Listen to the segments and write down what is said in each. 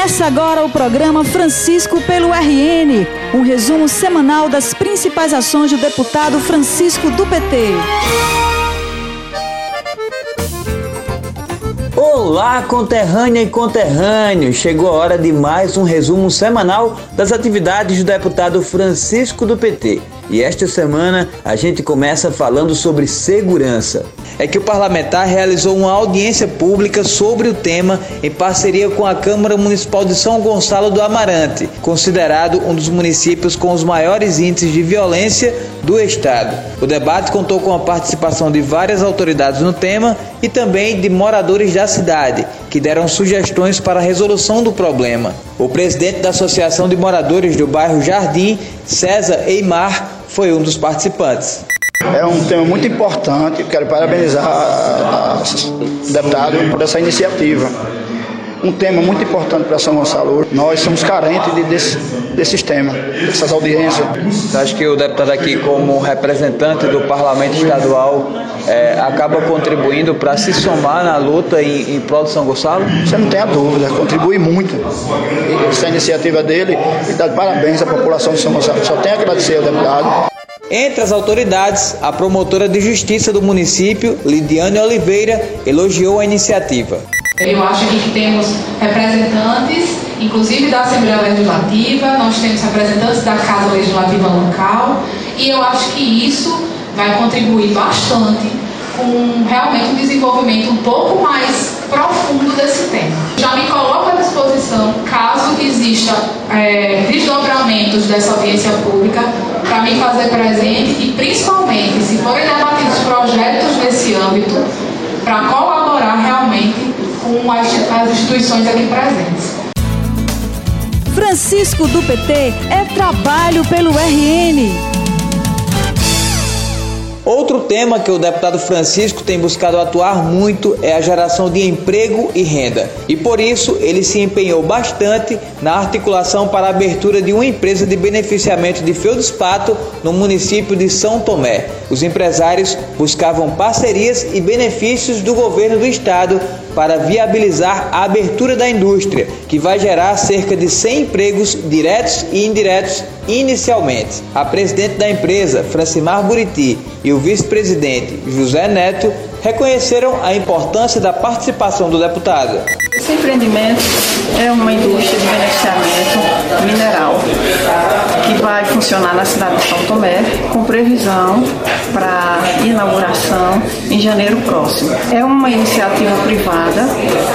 Começa agora o programa Francisco pelo RN, um resumo semanal das principais ações do deputado Francisco do PT. Olá, conterrânea e conterrâneo! Chegou a hora de mais um resumo semanal das atividades do deputado Francisco do PT. E esta semana a gente começa falando sobre segurança. É que o parlamentar realizou uma audiência pública sobre o tema em parceria com a Câmara Municipal de São Gonçalo do Amarante, considerado um dos municípios com os maiores índices de violência do estado. O debate contou com a participação de várias autoridades no tema e também de moradores da cidade, que deram sugestões para a resolução do problema. O presidente da Associação de Moradores do bairro Jardim, César Eimar, foi um dos participantes. É um tema muito importante, quero parabenizar o deputado por essa iniciativa. Um tema muito importante para São Gonçalo. Nós somos carentes de, desse, desses temas, dessas audiências. Acho que o deputado aqui, como representante do parlamento estadual, é, acaba contribuindo para se somar na luta em, em prol de São Gonçalo? Você não tem a dúvida, contribui muito. Essa iniciativa dele e dá parabéns à população de São Gonçalo. Só tenho a agradecer ao deputado. Entre as autoridades, a promotora de justiça do município, Lidiane Oliveira, elogiou a iniciativa. Eu acho que temos representantes, inclusive da Assembleia Legislativa, nós temos representantes da Casa Legislativa Local, e eu acho que isso vai contribuir bastante com realmente um desenvolvimento um pouco mais profundo desse tema. Já me coloco à disposição, caso exista é, desdobramentos dessa audiência pública, para me fazer presente e, principalmente, se forem debatidos projetos nesse âmbito, para colaborar realmente com as, as instituições aqui presentes. Francisco do PT é trabalho pelo RN. Outro tema que o deputado Francisco tem buscado atuar muito é a geração de emprego e renda. E por isso ele se empenhou bastante na articulação para a abertura de uma empresa de beneficiamento de feldspato no município de São Tomé. Os empresários buscavam parcerias e benefícios do governo do estado para viabilizar a abertura da indústria, que vai gerar cerca de 100 empregos diretos e indiretos inicialmente. A presidente da empresa, Francimar Buriti, e o vice-presidente, José Neto, reconheceram a importância da participação do deputado. Esse empreendimento é uma indústria de beneficiamento mineral que vai funcionar na cidade de São Tomé com previsão para inauguração em janeiro próximo. É uma iniciativa privada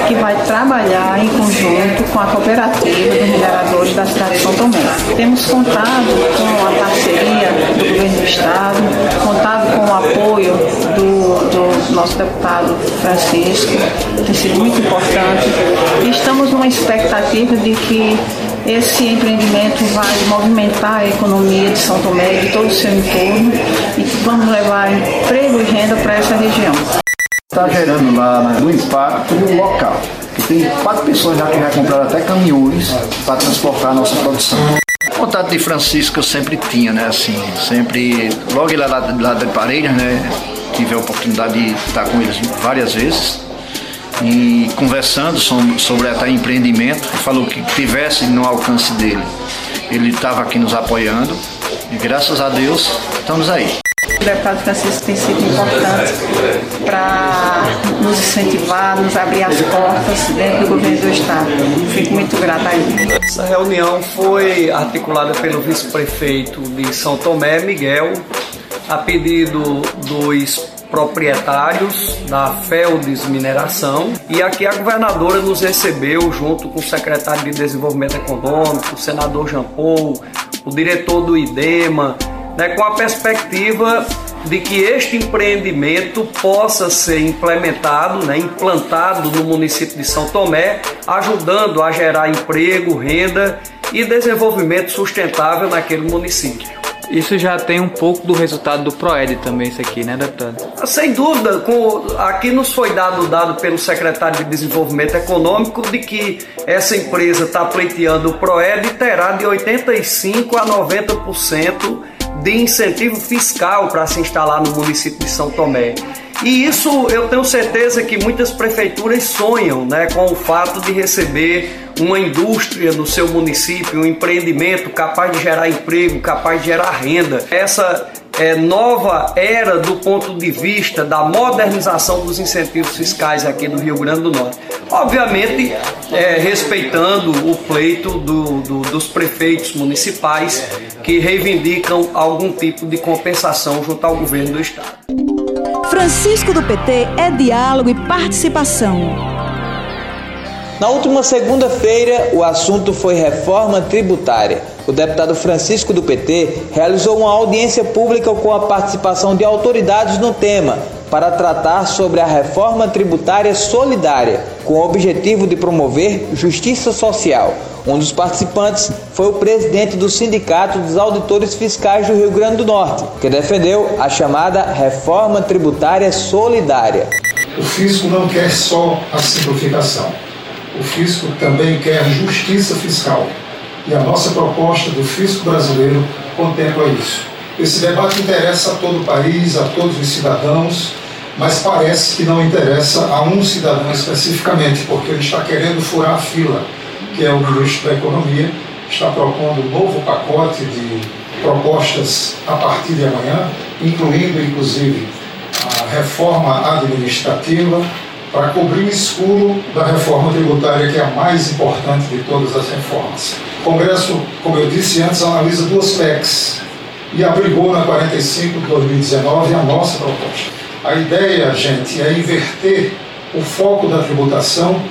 que vai trabalhar em conjunto com a cooperativa dos mineradores da cidade de São Tomé. Temos contado com a parceria do governo do estado, contado com o apoio do, do nosso deputado Francisco, tem sido muito importante. E estamos numa expectativa de que esse empreendimento vai movimentar a economia de São Tomé e de todo o seu entorno e vamos levar emprego e renda para essa região. Está gerando lá no impacto local. Que tem quatro pessoas já que já compraram até caminhões para transportar a nossa produção. O contato de Francisco eu sempre tinha, né? Assim, sempre, logo lá, lá, lá de Parelhas, né? Tive a oportunidade de estar com eles várias vezes e conversando sobre até empreendimento, falou que tivesse no alcance dele. Ele estava aqui nos apoiando e graças a Deus estamos aí. O deputado Francisco tem sido importante para nos incentivar, nos abrir as portas dentro do governo do Estado. Fico muito grata a ele. Essa reunião foi articulada pelo vice-prefeito de São Tomé, Miguel, a pedido dos proprietários da Feldes Mineração e aqui a governadora nos recebeu junto com o secretário de Desenvolvimento Econômico, o senador Jean Paul, o diretor do IDEMA, né, com a perspectiva de que este empreendimento possa ser implementado, né, implantado no município de São Tomé, ajudando a gerar emprego, renda e desenvolvimento sustentável naquele município. Isso já tem um pouco do resultado do PROED também, isso aqui, né, deputado? Sem dúvida, com, aqui nos foi dado dado pelo secretário de Desenvolvimento Econômico de que essa empresa está pleiteando o PROED e terá de 85% a 90% de incentivo fiscal para se instalar no município de São Tomé. E isso eu tenho certeza que muitas prefeituras sonham né, com o fato de receber uma indústria no seu município, um empreendimento capaz de gerar emprego, capaz de gerar renda. Essa é, nova era do ponto de vista da modernização dos incentivos fiscais aqui no Rio Grande do Norte. Obviamente, é, respeitando o pleito do, do, dos prefeitos municipais que reivindicam algum tipo de compensação junto ao governo do Estado. Francisco do PT é diálogo e participação. Na última segunda-feira, o assunto foi reforma tributária. O deputado Francisco do PT realizou uma audiência pública com a participação de autoridades no tema para tratar sobre a reforma tributária solidária, com o objetivo de promover justiça social. Um dos participantes foi o presidente do Sindicato dos Auditores Fiscais do Rio Grande do Norte, que defendeu a chamada reforma tributária solidária. O fisco não quer só a simplificação o fisco também quer justiça fiscal. E a nossa proposta do fisco brasileiro contempla isso. Esse debate interessa a todo o país, a todos os cidadãos, mas parece que não interessa a um cidadão especificamente, porque ele está querendo furar a fila, que é o ministro da Economia, está propondo um novo pacote de propostas a partir de amanhã, incluindo inclusive a reforma administrativa, para cobrir o escuro da reforma tributária, que é a mais importante de todas as reformas. O Congresso, como eu disse antes, analisa duas PECs e abrigou na 45 de 2019 a nossa proposta. A ideia, gente, é inverter o foco da tributação,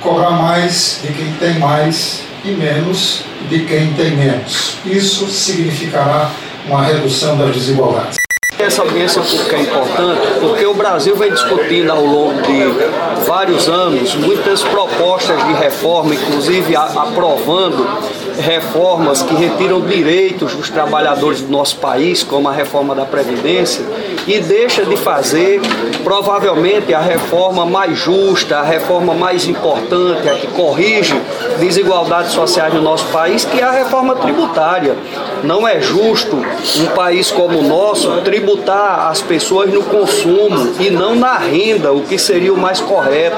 cobrar mais de quem tem mais e menos de quem tem menos. Isso significará uma redução das desigualdades. Essa audiência porque é importante, porque o Brasil vem discutindo ao longo de vários anos muitas propostas de reforma, inclusive aprovando reformas que retiram direitos dos trabalhadores do nosso país, como a reforma da Previdência, e deixa de fazer provavelmente a reforma mais justa, a reforma mais importante, a que corrige desigualdades sociais no nosso país, que é a reforma tributária. Não é justo um país como o nosso tributar as pessoas no consumo e não na renda, o que seria o mais correto.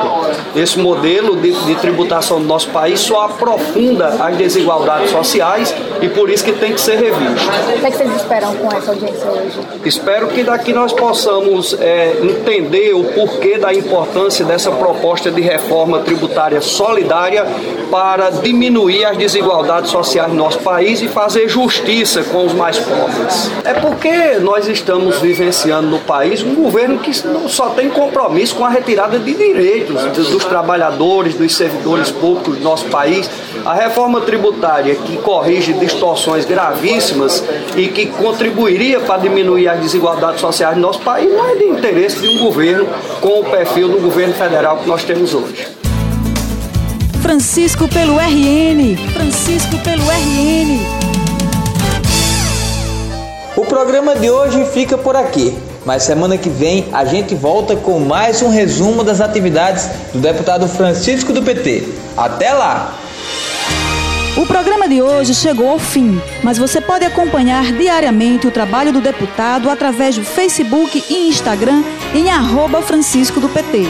Esse modelo de, de tributação do nosso país só aprofunda as desigualdades sociais e por isso que tem que ser revisto. O que, é vocês esperam com essa audiência hoje? Espero que daqui nós possamos é, entender o porquê da importância dessa proposta de reforma tributária solidária para diminuir as desigualdades sociais no nosso país e fazer justiça com os mais pobres. É porque nós estamos vivenciando no país um governo que só tem compromisso com a retirada de direitos dos trabalhadores, dos servidores públicos do nosso país. A reforma tributária que corrige distorções gravíssimas e que contribuiria para diminuir as desigualdades sociais no nosso país não é de interesse de um governo com o perfil do governo federal que nós temos hoje. Francisco pelo RN. Francisco pelo RN. Programa de hoje fica por aqui, mas semana que vem a gente volta com mais um resumo das atividades do deputado Francisco do PT. Até lá! O programa de hoje chegou ao fim, mas você pode acompanhar diariamente o trabalho do deputado através do Facebook e Instagram em arroba Francisco do PT.